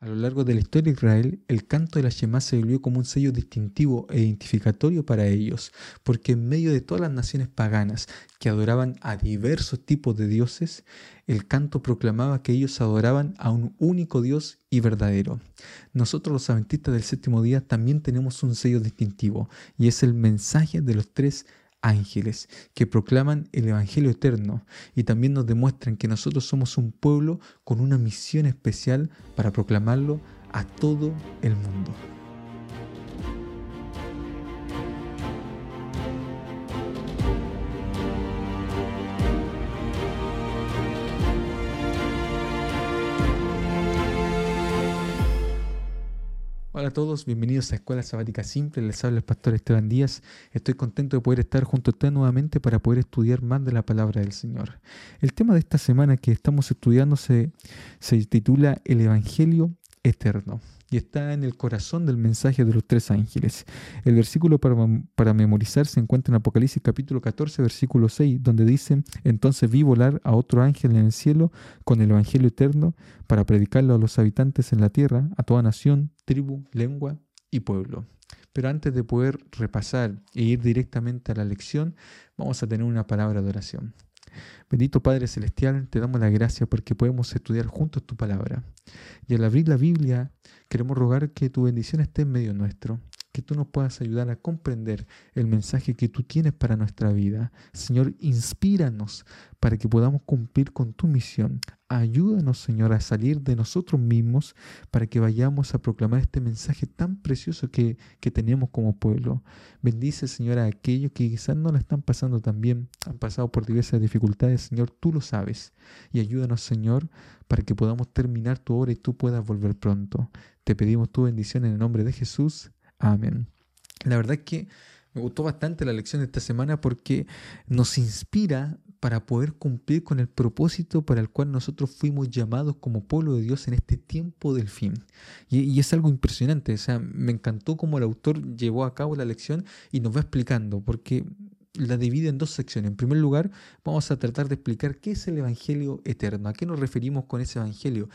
A lo largo de la historia de Israel, el canto de la Shema se volvió como un sello distintivo e identificatorio para ellos, porque en medio de todas las naciones paganas que adoraban a diversos tipos de dioses, el canto proclamaba que ellos adoraban a un único Dios y verdadero. Nosotros los adventistas del séptimo día también tenemos un sello distintivo, y es el mensaje de los tres ángeles que proclaman el Evangelio eterno y también nos demuestran que nosotros somos un pueblo con una misión especial para proclamarlo a todo el mundo. Hola a todos, bienvenidos a Escuela Sabática Simple, les habla el pastor Esteban Díaz. Estoy contento de poder estar junto a ustedes nuevamente para poder estudiar más de la palabra del Señor. El tema de esta semana que estamos estudiando se, se titula El Evangelio Eterno y está en el corazón del mensaje de los tres ángeles. El versículo para, para, memorizar se encuentra en Apocalipsis capítulo 14, versículo 6, donde dice, entonces vi volar a otro ángel en el cielo con el Evangelio eterno para predicarlo a los habitantes en la tierra, a toda nación, tribu, lengua y pueblo. Pero antes de poder repasar e ir directamente a la lección, vamos a tener una palabra de oración. Bendito Padre Celestial, te damos la gracia porque podemos estudiar juntos tu palabra. Y al abrir la Biblia, queremos rogar que tu bendición esté en medio nuestro, que tú nos puedas ayudar a comprender el mensaje que tú tienes para nuestra vida. Señor, inspíranos para que podamos cumplir con tu misión. Ayúdanos, Señor, a salir de nosotros mismos para que vayamos a proclamar este mensaje tan precioso que, que tenemos como pueblo. Bendice, Señor, a aquellos que quizás no lo están pasando tan bien, han pasado por diversas dificultades. Señor, tú lo sabes. Y ayúdanos, Señor, para que podamos terminar tu obra y tú puedas volver pronto. Te pedimos tu bendición en el nombre de Jesús. Amén. La verdad es que me gustó bastante la lección de esta semana porque nos inspira para poder cumplir con el propósito para el cual nosotros fuimos llamados como pueblo de Dios en este tiempo del fin. Y, es algo impresionante, o sea, me encantó cómo el autor llevó a cabo la lección y nos va explicando, porque la divide en dos secciones. En primer lugar, vamos a tratar de explicar qué es el Evangelio eterno, a qué nos referimos con ese Evangelio,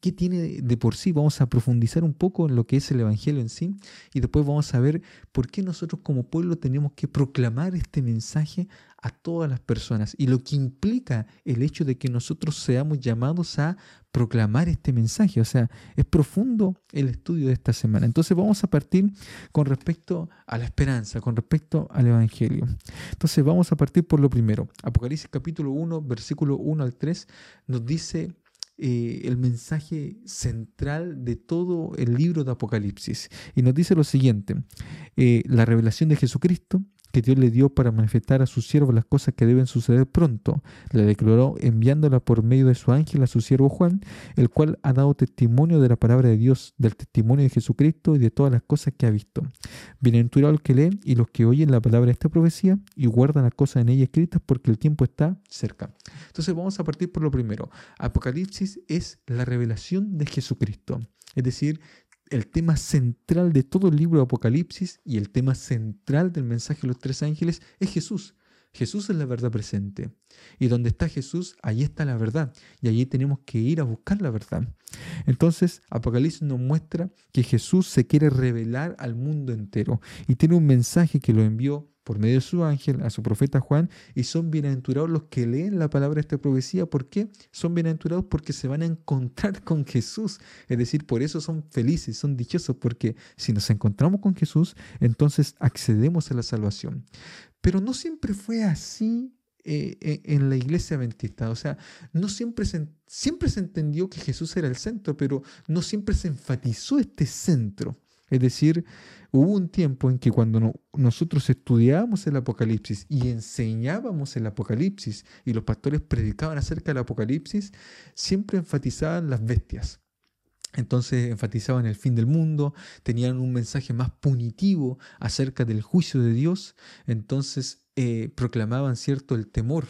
qué, tiene de por sí. Vamos a profundizar un poco en lo que es el Evangelio en sí y después vamos a ver por qué nosotros como pueblo tenemos que proclamar este mensaje a todas las personas y lo que implica el hecho de que nosotros seamos llamados a proclamar este mensaje. O sea, es profundo el estudio de esta semana. Entonces vamos a partir con respecto a la esperanza, con respecto al Evangelio. Entonces vamos a partir por lo primero. Apocalipsis capítulo 1, versículo 1 al 3 nos dice eh, el mensaje central de todo el libro de Apocalipsis. Y nos dice lo siguiente, eh, la revelación de Jesucristo que Dios le dio para manifestar a su siervo las cosas que deben suceder pronto. Le declaró enviándola por medio de su ángel a su siervo Juan, el cual ha dado testimonio de la palabra de Dios, del testimonio de Jesucristo y de todas las cosas que ha visto. Bienaventurado el que lee y los que oyen la palabra de esta profecía y guardan las cosas en ella escritas porque el tiempo está cerca. Entonces vamos a partir por lo primero. Apocalipsis es la revelación de Jesucristo. Es decir, el tema central de todo el libro de Apocalipsis y el tema central del mensaje de los tres ángeles es Jesús. Jesús es la verdad presente. Y donde está Jesús, allí está la verdad. Y allí tenemos que ir a buscar la verdad. Entonces, Apocalipsis nos muestra que Jesús se quiere revelar al mundo entero. Y tiene un mensaje que lo envió por medio de su ángel a su profeta Juan, y son bienaventurados los que leen la palabra de esta profecía. ¿Por qué? Son bienaventurados porque se van a encontrar con Jesús. Es decir, por eso son felices, son dichosos, porque si nos encontramos con Jesús, entonces accedemos a la salvación. Pero no siempre fue así eh, e, en la iglesia adventista. O sea, no siempre se, siempre se entendió que Jesús era el centro, pero no siempre se enfatizó este centro. Es decir, hubo un tiempo en que cuando nosotros estudiábamos el Apocalipsis y enseñábamos el Apocalipsis y los pastores predicaban acerca del Apocalipsis, siempre enfatizaban las bestias. Entonces enfatizaban el fin del mundo, tenían un mensaje más punitivo acerca del juicio de Dios, entonces eh, proclamaban cierto el temor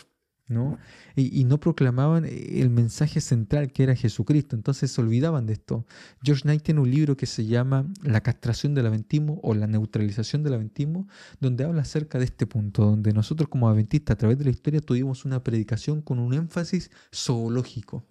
¿no? Y, no proclamaban eh, el mensaje central que era Jesucristo, entonces se olvidaban de esto. George Knight tiene un libro que se llama La castración del aventismo o la neutralización del aventismo, donde habla acerca de este punto, donde nosotros como adventistas a través de la historia tuvimos una predicación con un énfasis zoológico.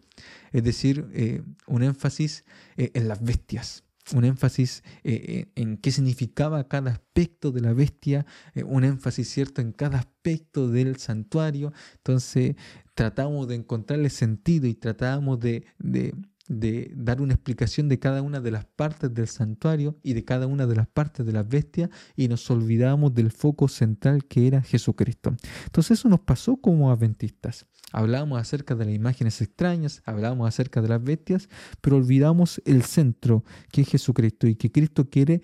es decir, eh, un énfasis eh, en las bestias un énfasis eh, en qué significaba cada aspecto de la bestia, un énfasis cierto en cada aspecto del santuario. Entonces tratamos de encontrarle sentido y tratamos de dar una explicación de cada una de las partes del santuario y de cada una de las partes de las bestias y nos olvidamos del foco central que era Jesucristo. Entonces eso nos pasó como adventistas. Hablábamos acerca de las imágenes extrañas, hablábamos acerca de las bestias, pero olvidamos el centro que es Jesucristo y que Cristo quiere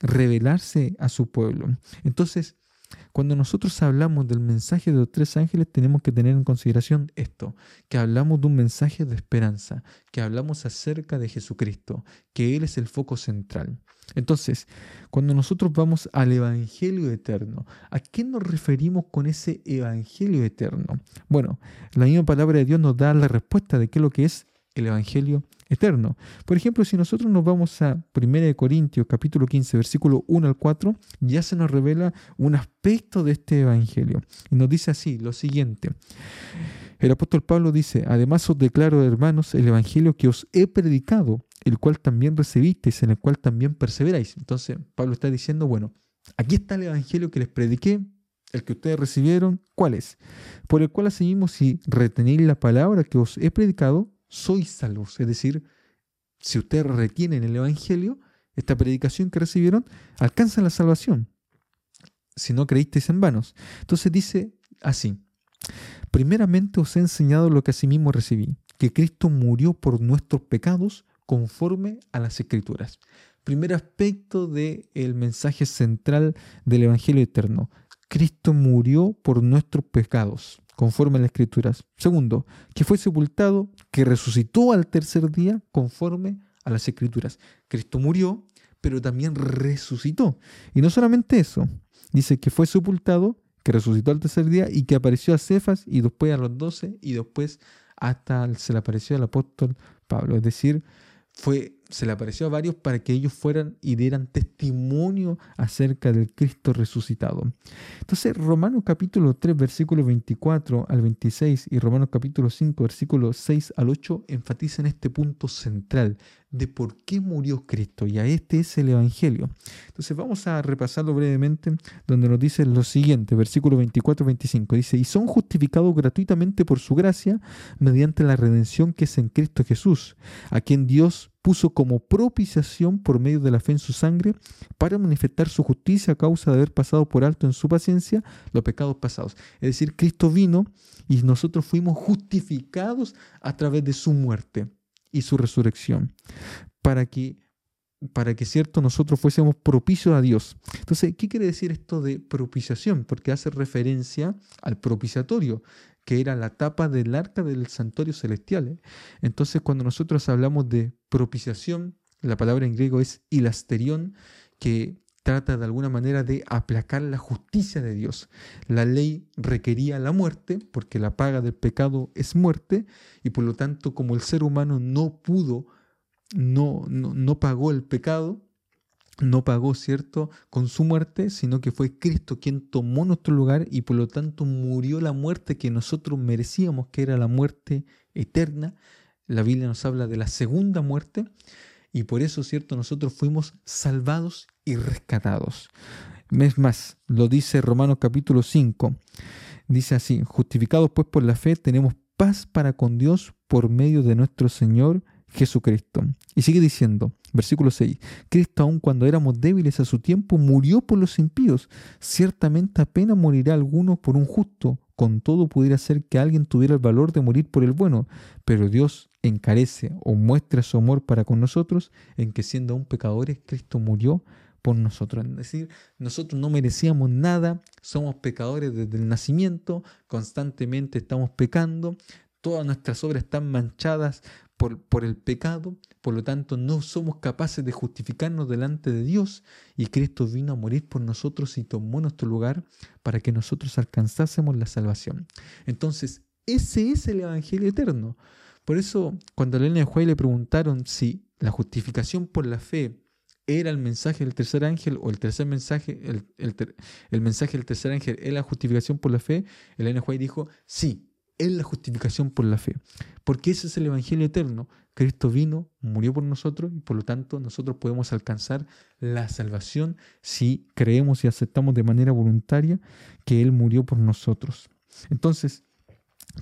revelarse a su pueblo. Entonces, cuando nosotros hablamos del mensaje de los tres ángeles, tenemos que tener en consideración esto, que hablamos de un mensaje de esperanza, que hablamos acerca de Jesucristo, que Él es el foco central. Entonces, cuando nosotros vamos al Evangelio eterno, ¿a qué nos referimos con ese Evangelio eterno? Bueno, la misma palabra de Dios nos da la respuesta de qué es lo que es el Evangelio eterno. Por ejemplo, si nosotros nos vamos a 1 Corintios capítulo 15, versículo 1 al 4, ya se nos revela un aspecto de este Evangelio. Y nos dice así, lo siguiente. El apóstol Pablo dice, además os declaro, hermanos, el Evangelio que os he predicado, el cual también recibisteis, en el cual también perseveráis. Entonces, Pablo está diciendo, bueno, aquí está el Evangelio que les prediqué, el que ustedes recibieron, ¿cuál es? Por el cual asimismo, si retenéis la palabra que os he predicado, sois salvos. Es decir, si ustedes retienen el Evangelio, esta predicación que recibieron, alcanzan la salvación. Si no creísteis en vanos. Entonces dice así, primeramente os he enseñado lo que asimismo recibí, que Cristo murió por nuestros pecados conforme a las escrituras. Primer aspecto del el mensaje central del Evangelio eterno. Cristo murió por nuestros pecados conforme a las escrituras. Segundo, que fue sepultado, que resucitó al tercer día conforme a las escrituras. Cristo murió, pero también resucitó. Y no solamente eso, dice que fue sepultado, que resucitó al tercer día y que apareció a Cefas y después a los doce y después hasta se le apareció al apóstol Pablo. Es decir, fue se le apareció a varios para que ellos fueran y dieran testimonio acerca del Cristo resucitado. Entonces, Romanos capítulo 3, versículo 24 al 26 y Romanos capítulo 5, versículo 6 al 8 enfatizan este punto central de por qué murió Cristo. Y a este es el Evangelio. Entonces vamos a repasarlo brevemente, donde nos dice lo siguiente, versículo 24-25. Dice, y son justificados gratuitamente por su gracia mediante la redención que es en Cristo Jesús, a quien Dios puso como propiciación por medio de la fe en su sangre para manifestar su justicia a causa de haber pasado por alto en su paciencia los pecados pasados. Es decir, Cristo vino y nosotros fuimos justificados a través de su muerte y su resurrección para que para que cierto nosotros fuésemos propicios a Dios. Entonces, ¿qué quiere decir esto de propiciación? Porque hace referencia al propiciatorio, que era la tapa del arca del santuario celestial. ¿eh? Entonces, cuando nosotros hablamos de propiciación, la palabra en griego es ilasterión, que trata de alguna manera de aplacar la justicia de Dios. La ley requería la muerte, porque la paga del pecado es muerte, y por lo tanto, como el ser humano no pudo, no, no, no pagó el pecado, no pagó, ¿cierto?, con su muerte, sino que fue Cristo quien tomó nuestro lugar y por lo tanto murió la muerte que nosotros merecíamos, que era la muerte eterna. La Biblia nos habla de la segunda muerte y por eso, ¿cierto?, nosotros fuimos salvados y rescatados. Es más, lo dice Romanos capítulo 5. Dice así, justificados pues por la fe, tenemos paz para con Dios por medio de nuestro Señor Jesucristo. Y sigue diciendo, versículo 6, Cristo aun cuando éramos débiles a su tiempo, murió por los impíos. Ciertamente apenas morirá alguno por un justo. Con todo pudiera ser que alguien tuviera el valor de morir por el bueno, pero Dios encarece o muestra su amor para con nosotros en que siendo aún pecadores, Cristo murió por nosotros. Es decir, nosotros no merecíamos nada, somos pecadores desde el nacimiento, constantemente estamos pecando, todas nuestras obras están manchadas por, el pecado, por lo tanto no somos capaces de justificarnos delante de Dios y Cristo vino a morir por nosotros y tomó nuestro lugar para que nosotros alcanzásemos la salvación. Entonces, ese es el Evangelio eterno. Por eso, cuando a Elena de Juárez le preguntaron si la justificación por la fe era el mensaje del tercer ángel o el tercer mensaje, el, mensaje del tercer ángel era la justificación por la fe, Elena White dijo, sí, es la justificación por la fe. Porque ese es el Evangelio eterno. Cristo vino, murió por nosotros y por lo tanto nosotros podemos alcanzar la salvación si creemos y aceptamos de manera voluntaria que Él murió por nosotros. Entonces,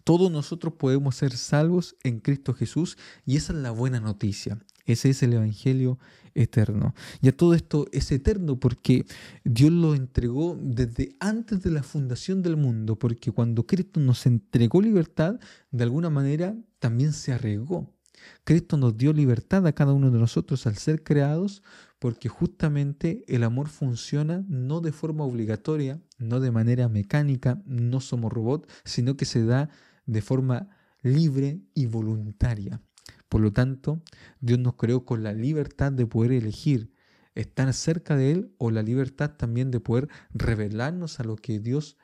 todos nosotros podemos ser salvos en Cristo Jesús y esa es la buena noticia. Ese es el Evangelio eterno. Y a todo esto es eterno porque Dios lo entregó desde antes de la fundación del mundo, porque cuando Cristo nos entregó libertad, de alguna manera también se arregó. Cristo nos dio libertad a cada uno de nosotros al ser creados, porque justamente el amor funciona no de forma obligatoria, no de manera mecánica, no somos robots, sino que se da de forma libre y voluntaria. Por lo tanto, Dios nos creó con la libertad de poder elegir estar cerca de Él o la libertad también de poder revelarnos a lo que Dios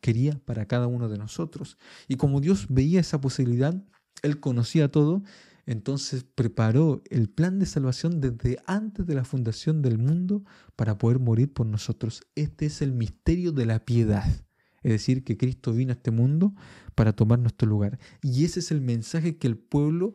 quería para cada uno de nosotros. Y como Dios veía esa posibilidad, Él conocía todo, entonces preparó el plan de salvación desde antes de la fundación del mundo para poder morir por nosotros. Este es el misterio de la piedad. Es decir, que Cristo vino a este mundo para tomar nuestro lugar. Y ese es el mensaje que el pueblo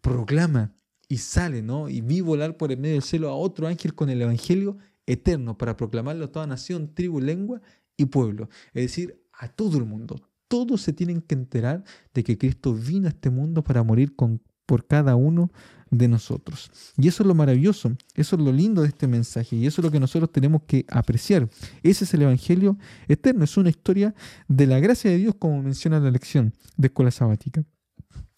proclama y sale, ¿no? Y vi volar por el medio del cielo a otro ángel con el evangelio eterno para proclamarlo a toda nación, tribu, lengua y pueblo. Es decir, a todo el mundo. Todos se tienen que enterar de que Cristo vino a este mundo para morir con, por cada uno de nosotros. Y eso es lo maravilloso, eso es lo lindo de este mensaje y eso es lo que nosotros tenemos que apreciar. Ese es el Evangelio eterno, es una historia de la gracia de Dios como menciona la lección de escuela sabática.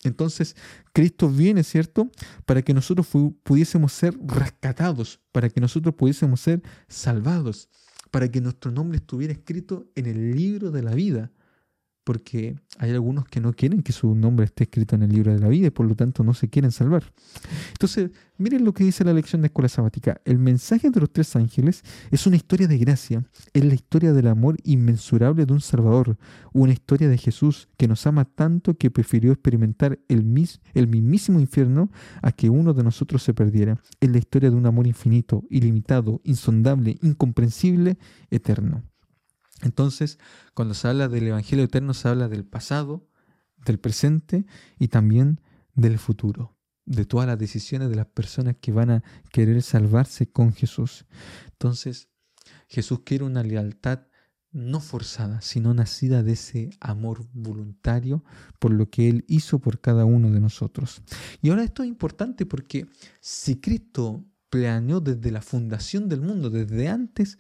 Entonces, Cristo viene, ¿cierto? Para que nosotros pudiésemos ser rescatados, para que nosotros pudiésemos ser salvados, para que nuestro nombre estuviera escrito en el libro de la vida porque hay algunos que no quieren que su nombre esté escrito en el libro de la vida y por lo tanto no se quieren salvar. Entonces, miren lo que dice la lección de escuela sabática. El mensaje de los tres ángeles es una historia de gracia, es la historia del amor inmensurable de un Salvador, una historia de Jesús que nos ama tanto que prefirió experimentar el, mis, el mismísimo infierno a que uno de nosotros se perdiera. Es la historia de un amor infinito, ilimitado, insondable, incomprensible, eterno. Entonces, cuando se habla del Evangelio eterno, se habla del pasado, del presente y también del futuro, de todas las decisiones de las personas que van a querer salvarse con Jesús. Entonces, Jesús quiere una lealtad no forzada, sino nacida de ese amor voluntario por lo que Él hizo por cada uno de nosotros. Y ahora esto es importante porque si Cristo planeó desde la fundación del mundo, desde antes,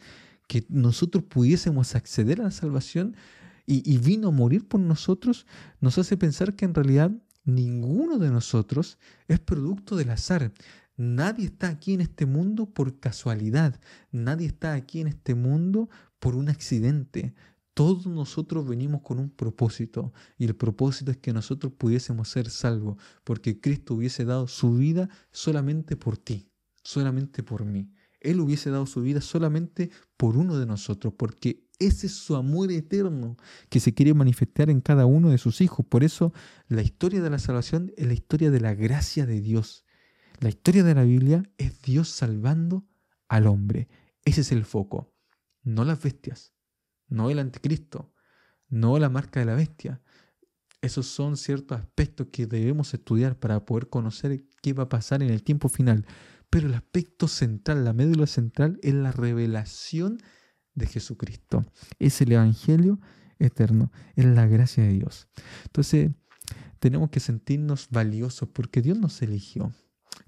que nosotros pudiésemos acceder a la salvación y, vino a morir por nosotros, nos hace pensar que en realidad ninguno de nosotros es producto del azar. Nadie está aquí en este mundo por casualidad. Nadie está aquí en este mundo por un accidente. Todos nosotros venimos con un propósito y el propósito es que nosotros pudiésemos ser salvos porque Cristo hubiese dado su vida solamente por ti, solamente por mí. Él hubiese dado su vida solamente por uno de nosotros, porque ese es su amor eterno que se quiere manifestar en cada uno de sus hijos. Por eso la historia de la salvación es la historia de la gracia de Dios. La historia de la Biblia es Dios salvando al hombre. Ese es el foco. No las bestias, no el anticristo, no la marca de la bestia. Esos son ciertos aspectos que debemos estudiar para poder conocer qué va a pasar en el tiempo final. Pero el aspecto central, la médula central, es la revelación de Jesucristo. Es el Evangelio eterno, es la gracia de Dios. Entonces, tenemos que sentirnos valiosos porque Dios nos eligió.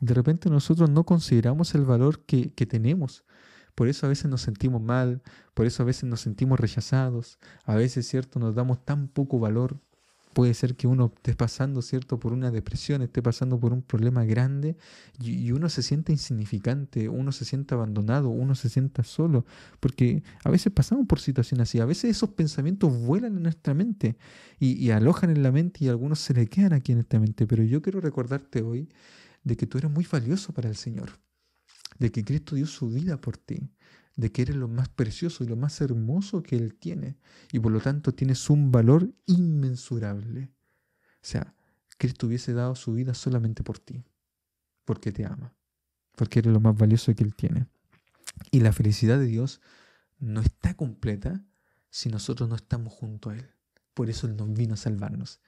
De repente nosotros no consideramos el valor que, que tenemos. Por eso a veces nos sentimos mal, por eso a veces nos sentimos rechazados, a veces, ¿cierto?, nos damos tan poco valor Puede ser que uno esté pasando, ¿cierto?, por una depresión, esté pasando por un problema grande y, uno se sienta insignificante, uno se sienta abandonado, uno se sienta solo, porque a veces pasamos por situaciones así, a veces esos pensamientos vuelan en nuestra mente y, y alojan en la mente y algunos se le quedan aquí en esta mente, pero yo quiero recordarte hoy de que tú eres muy valioso para el Señor, de que Cristo dio su vida por ti, de que eres lo más precioso y lo más hermoso que Él tiene. Y por lo tanto tienes un valor inmensurable. O sea, Cristo hubiese dado su vida solamente por ti, porque te ama, porque eres lo más valioso que Él tiene. Y la felicidad de Dios no está completa si nosotros no estamos junto a Él. Por eso Él nos vino a salvarnos.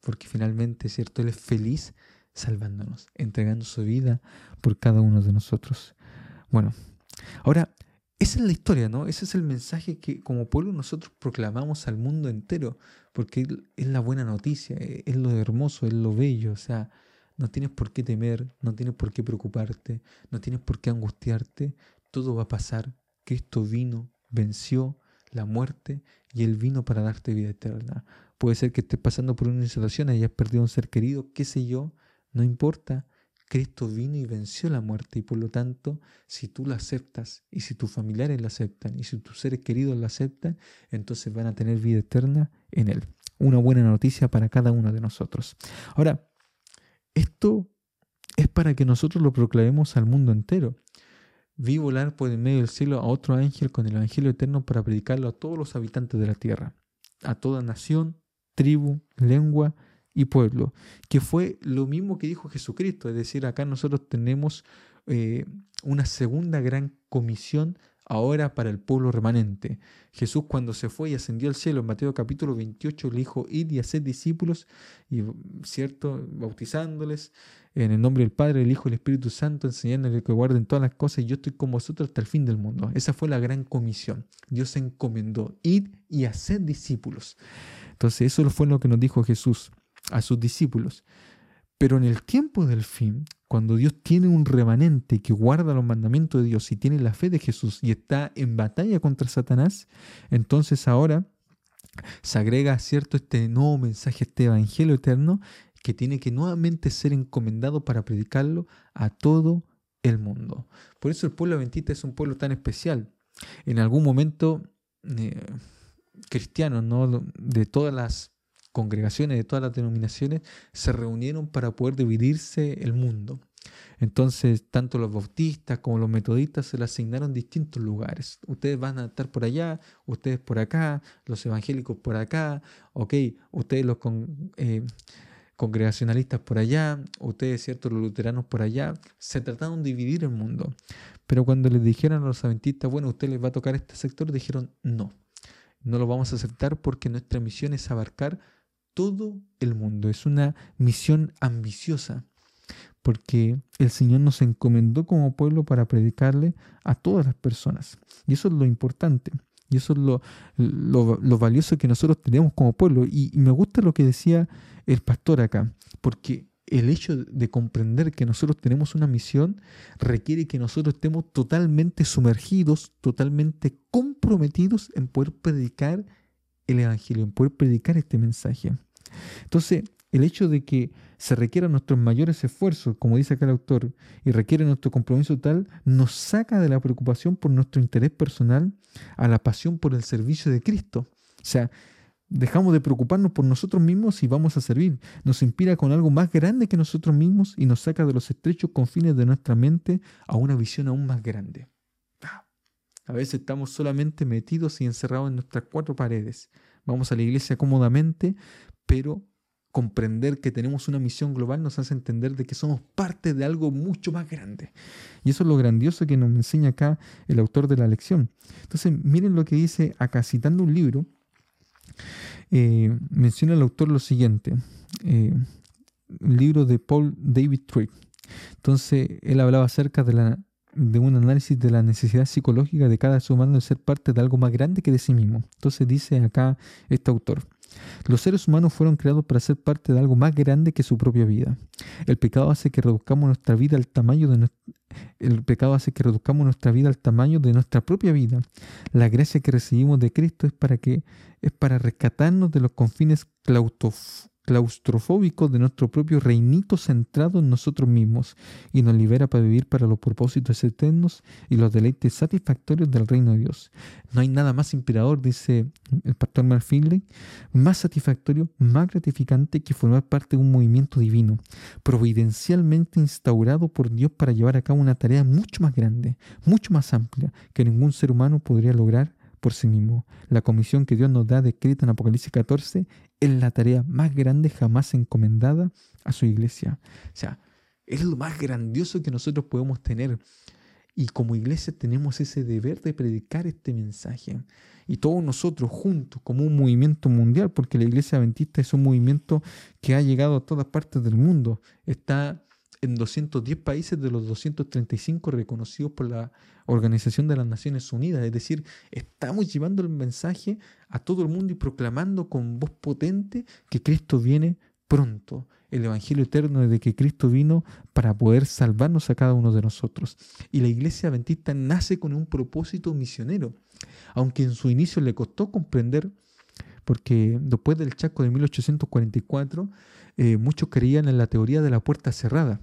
porque finalmente, ¿cierto? Él es feliz salvándonos, entregando su vida por cada uno de nosotros. Bueno, ahora, esa es la historia, ¿no? Ese es el mensaje que como pueblo nosotros proclamamos al mundo entero, porque es la buena noticia, e, es lo hermoso, es lo bello, o sea, no tienes por qué temer, no tienes por qué preocuparte, no tienes por qué angustiarte, todo va a pasar. Cristo vino, venció la muerte y Él vino para darte vida eterna. Puede ser que estés pasando por una situación, hayas perdido un ser querido, qué sé yo, no importa. Cristo vino y venció la muerte y por lo tanto, si tú la aceptas y si tus familiares la aceptan y si tus seres queridos la aceptan, entonces van a tener vida eterna en Él. Una buena noticia para cada uno de nosotros. Ahora, esto es para que nosotros lo proclamemos al mundo entero. Vi volar por el medio del cielo a otro ángel con el Evangelio eterno para predicarlo a todos los habitantes de la tierra, a toda nación, tribu, lengua y pueblo, que fue lo mismo que dijo Jesucristo, es decir, acá nosotros tenemos eh, una segunda gran comisión ahora para el pueblo remanente. Jesús cuando se fue y ascendió al cielo en Mateo capítulo 28 le dijo, ir y hacer discípulos, y cierto, bautizándoles en el nombre del Padre, el Hijo y el Espíritu Santo, enseñándoles que guarden todas las cosas y yo estoy con vosotros hasta el fin del mundo. Esa fue la gran comisión. Dios se encomendó, ir y hacer discípulos. Entonces eso fue lo que nos dijo Jesús a sus discípulos. Pero en el tiempo del fin, cuando Dios tiene un remanente que guarda los mandamientos de Dios y tiene la fe de Jesús y está en batalla contra Satanás, entonces ahora se agrega cierto este nuevo mensaje, este evangelio eterno, que tiene que nuevamente ser encomendado para predicarlo a todo el mundo. Por eso el pueblo adventista es un pueblo tan especial. En algún momento, eh, cristianos ¿no? de todas las congregaciones de todas las denominaciones se reunieron para poder dividirse el mundo. Entonces, tanto los bautistas como los metodistas se le asignaron distintos lugares. Ustedes van a estar por allá, ustedes por acá, los evangélicos por acá, ok, ustedes los eh, congregacionalistas por allá, ustedes, cierto, los luteranos por allá. Se trataron de dividir el mundo. Pero cuando les dijeron a los adventistas, bueno, ustedes les va a tocar este sector, dijeron no. No lo vamos a aceptar porque nuestra misión es abarcar todo el mundo. Es una misión ambiciosa, porque el Señor nos encomendó como pueblo para predicarle a todas las personas. Y eso es lo importante. Y eso es lo, lo, valioso que nosotros tenemos como pueblo. Y, y me gusta lo que decía el pastor acá, porque el hecho de comprender que nosotros tenemos una misión requiere que nosotros estemos totalmente sumergidos, totalmente comprometidos en poder predicar el Evangelio, en poder predicar este mensaje. Entonces, el hecho de que se requieran nuestros mayores esfuerzos, como dice acá el autor, y requiere nuestro compromiso total, nos saca de la preocupación por nuestro interés personal a la pasión por el servicio de Cristo. O sea, dejamos de preocuparnos por nosotros mismos y vamos a servir. Nos inspira con algo más grande que nosotros mismos y nos saca de los estrechos confines de nuestra mente a una visión aún más grande. A veces estamos solamente metidos y encerrados en nuestras cuatro paredes. Vamos a la iglesia cómodamente, pero comprender que tenemos una misión global nos hace entender de que somos parte de algo mucho más grande. Y eso es lo grandioso que nos enseña acá el autor de la lección. Entonces, miren lo que dice acá, citando un libro, eh, menciona el autor lo siguiente, eh, un libro de Paul David Tripp. Entonces, él hablaba acerca de la de un análisis de la necesidad psicológica de cada ser humano de ser parte de algo más grande que de sí mismo. Entonces dice acá este autor, los seres humanos fueron creados para ser parte de algo más grande que su propia vida. El pecado hace que reduzcamos nuestra vida al tamaño de el pecado hace que reduzcamos nuestra vida al tamaño de nuestra propia vida. La gracia que recibimos de Cristo es para que es para rescatarnos de los confines claustrofóbicos claustrofóbico de nuestro propio reinito centrado en nosotros mismos y nos libera para vivir para los propósitos eternos y los deleites satisfactorios del reino de Dios. No hay nada más inspirador, dice el pastor Mark más satisfactorio, más gratificante que formar parte de un movimiento divino, providencialmente instaurado por Dios para llevar a cabo una tarea mucho más grande, mucho más amplia que ningún ser humano podría lograr por sí mismo. La comisión que Dios nos da descrita en Apocalipsis 14 es la tarea más grande jamás encomendada a su iglesia. O sea, es lo más grandioso que nosotros podemos tener. Y como iglesia tenemos ese deber de predicar este mensaje. Y todos nosotros juntos, como un movimiento mundial, porque la iglesia adventista es un movimiento que ha llegado a todas partes del mundo. Está en 210 países de los 235 reconocidos por la Organización de las Naciones Unidas. Es decir, estamos llevando el mensaje a todo el mundo y proclamando con voz potente que Cristo viene pronto. El Evangelio eterno de que Cristo vino para poder salvarnos a cada uno de nosotros. Y la iglesia adventista nace con un propósito misionero, aunque en su inicio le costó comprender, porque después del Chaco de 1844, eh, muchos creían en la teoría de la puerta cerrada.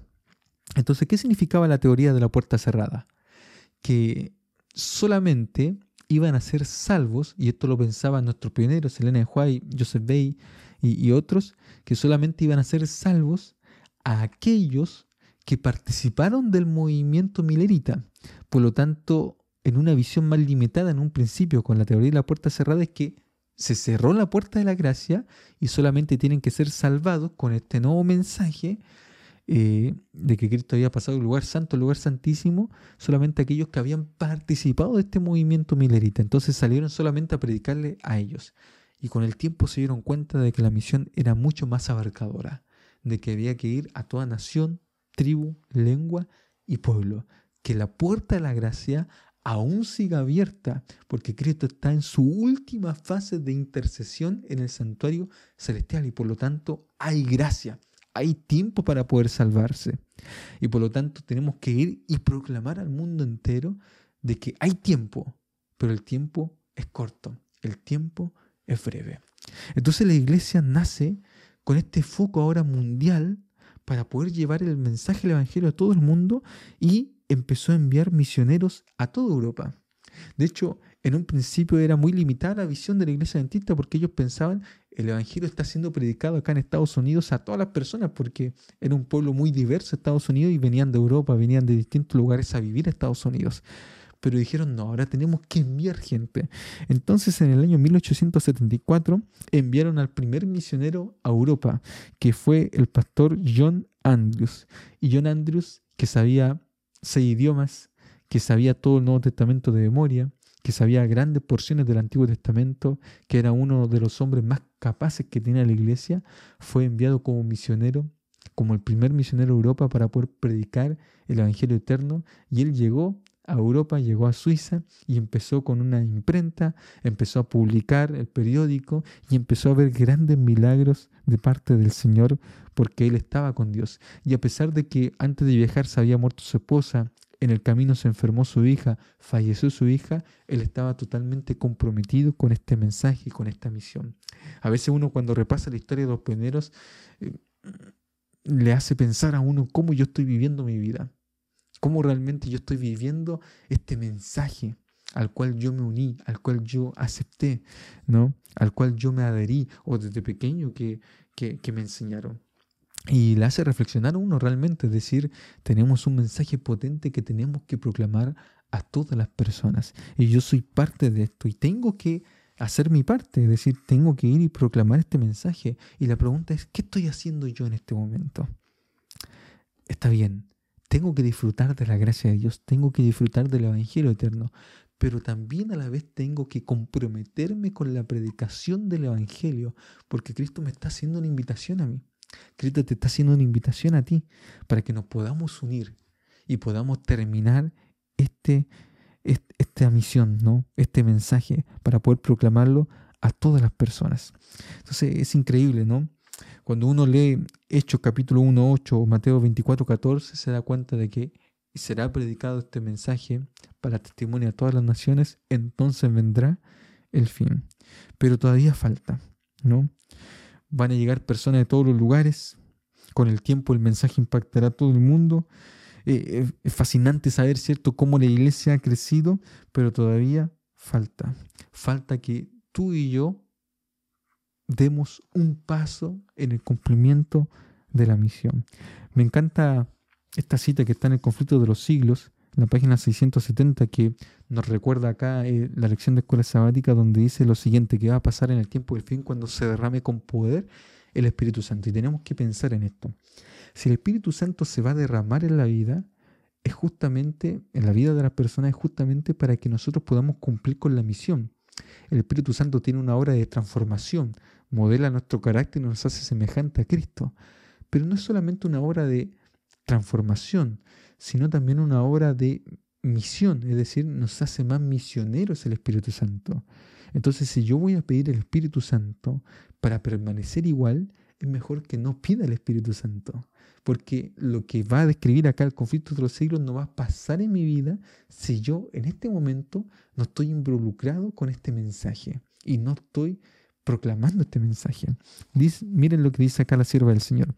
Entonces, ¿qué significaba la teoría de la puerta cerrada? Que solamente iban a ser salvos, y esto lo pensaban nuestros pioneros, Elena de White, Joseph Bay y, otros, que solamente iban a ser salvos a aquellos que participaron del movimiento milerita. Por lo tanto, en una visión más limitada en un principio con la teoría de la puerta cerrada es que se cerró la puerta de la gracia y solamente tienen que ser salvados con este nuevo mensaje eh, de que Cristo había pasado del lugar santo al lugar santísimo, solamente aquellos que habían participado de este movimiento milerita. Entonces salieron solamente a predicarle a ellos. Y con el tiempo se dieron cuenta de que la misión era mucho más abarcadora, de que había que ir a toda nación, tribu, lengua y pueblo. Que la puerta de la gracia aún siga abierta, porque Cristo está en su última fase de intercesión en el santuario celestial y por lo tanto hay gracia hay tiempo para poder salvarse. Y por lo tanto tenemos que ir y proclamar al mundo entero de que hay tiempo, pero el tiempo es corto, el tiempo es breve. Entonces la iglesia nace con este foco ahora mundial para poder llevar el mensaje del Evangelio a todo el mundo y empezó a enviar misioneros a toda Europa. De hecho, en un principio era muy limitada la visión de la iglesia adventista porque ellos pensaban el evangelio está siendo predicado acá en Estados Unidos a todas las personas porque era un pueblo muy diverso Estados Unidos y venían de Europa, venían de distintos lugares a vivir a Estados Unidos. Pero dijeron, no, ahora tenemos que enviar gente. Entonces en el año 1874 enviaron al primer misionero a Europa, que fue el pastor John Andrews. Y John Andrews, que sabía seis idiomas, que sabía todo el Nuevo Testamento de memoria, que sabía grandes porciones del Antiguo Testamento, que era uno de los hombres más capaces que tenía la iglesia, fue enviado como misionero, como el primer misionero a Europa para poder predicar el Evangelio eterno, y él llegó a Europa, llegó a Suiza y empezó con una imprenta, empezó a publicar el periódico y empezó a ver grandes milagros de parte del Señor porque él estaba con Dios. Y a pesar de que antes de viajar se había muerto su esposa en el camino se enfermó su hija, falleció su hija, él estaba totalmente comprometido con este mensaje y con esta misión. A veces uno cuando repasa la historia de los pioneros eh, le hace pensar a uno cómo yo estoy viviendo mi vida, cómo realmente yo estoy viviendo este mensaje al cual yo me uní, al cual yo acepté, ¿no? al cual yo me adherí o desde pequeño que, que me enseñaron. Y le hace reflexionar a uno realmente, es decir, tenemos un mensaje potente que tenemos que proclamar a todas las personas. Y yo soy parte de esto y tengo que hacer mi parte, es decir, tengo que ir y proclamar este mensaje. Y la pregunta es, ¿qué estoy haciendo yo en este momento? Está bien, tengo que disfrutar de la gracia de Dios, tengo que disfrutar del Evangelio eterno, pero también a la vez tengo que comprometerme con la predicación del Evangelio, porque Cristo me está haciendo una invitación a mí. Cristo te está haciendo una invitación a ti para que nos podamos unir y podamos terminar este, esta misión, ¿no? este mensaje, para poder proclamarlo a todas las personas. Entonces es increíble, ¿no? Cuando uno lee Hechos capítulo 1, 8 o Mateo 24, 14, se da cuenta de que será predicado este mensaje para testimonio a todas las naciones, entonces vendrá el fin. Pero todavía falta, ¿no? Van a llegar personas de todos los lugares. Con el tiempo el mensaje impactará a todo el mundo. Eh, es fascinante saber, ¿cierto?, cómo la iglesia ha crecido, pero todavía falta. Falta que tú y yo demos un paso en el cumplimiento de la misión. Me encanta esta cita que está en el conflicto de los siglos, la página 670, que nos recuerda acá eh, la lección de escuela sabática, donde dice lo siguiente, que va a pasar en el tiempo del fin cuando se derrame con poder el Espíritu Santo. Y tenemos que pensar en esto. Si el Espíritu Santo se va a derramar en la vida, es justamente, en la vida de las personas, es justamente para que nosotros podamos cumplir con la misión. El Espíritu Santo tiene una obra de transformación, modela nuestro carácter y nos hace semejante a Cristo. Pero no es solamente una obra de transformación, sino también una obra de misión, es decir, nos hace más misioneros el Espíritu Santo. Entonces, si yo voy a pedir el Espíritu Santo para permanecer igual, es mejor que no pida el Espíritu Santo. Porque lo que va a describir acá el conflicto de los siglos no va a pasar en mi vida si yo en este momento no estoy involucrado con este mensaje y no estoy proclamando este mensaje. miren lo que dice acá la sierva del Señor.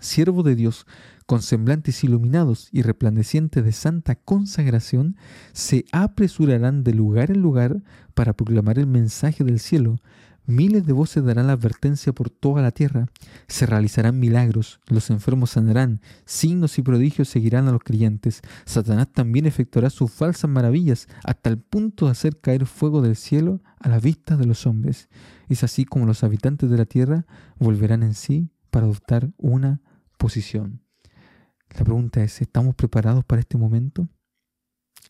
Siervo de Dios, con semblantes iluminados y resplandecientes de santa consagración, se apresurarán de lugar en lugar para proclamar el mensaje del cielo, Miles de voces darán la advertencia por toda la tierra. Se realizarán milagros, los enfermos sanarán, signos y prodigios seguirán a los creyentes. Satanás también efectuará sus falsas maravillas hasta el punto de hacer caer fuego del cielo a la vista de los hombres. Es así como los habitantes de la tierra volverán en sí para adoptar una posición. La pregunta es, ¿estamos preparados para este momento?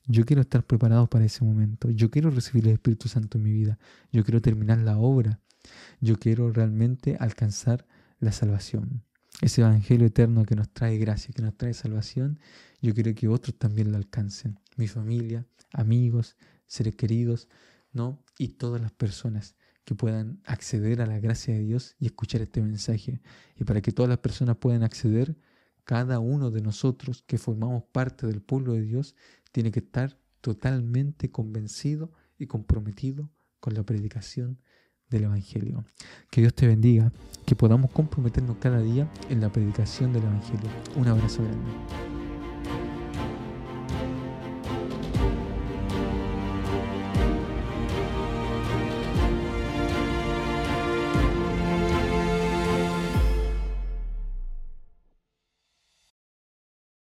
Yo quiero estar preparado para ese momento. Yo quiero recibir el Espíritu Santo en mi vida. Yo quiero terminar la obra. Yo quiero realmente alcanzar la salvación. Ese Evangelio eterno que nos trae gracia, que nos trae salvación, yo quiero que otros también lo alcancen. Mi familia, amigos, seres queridos, ¿no? Y todas las personas que puedan acceder a la gracia de Dios y escuchar este mensaje. Y para que todas las personas puedan acceder, cada uno de nosotros que formamos parte del pueblo de Dios tiene que estar totalmente convencido y comprometido con la predicación del Evangelio. Que Dios te bendiga, que podamos comprometernos cada día en la predicación del Evangelio. Un abrazo grande.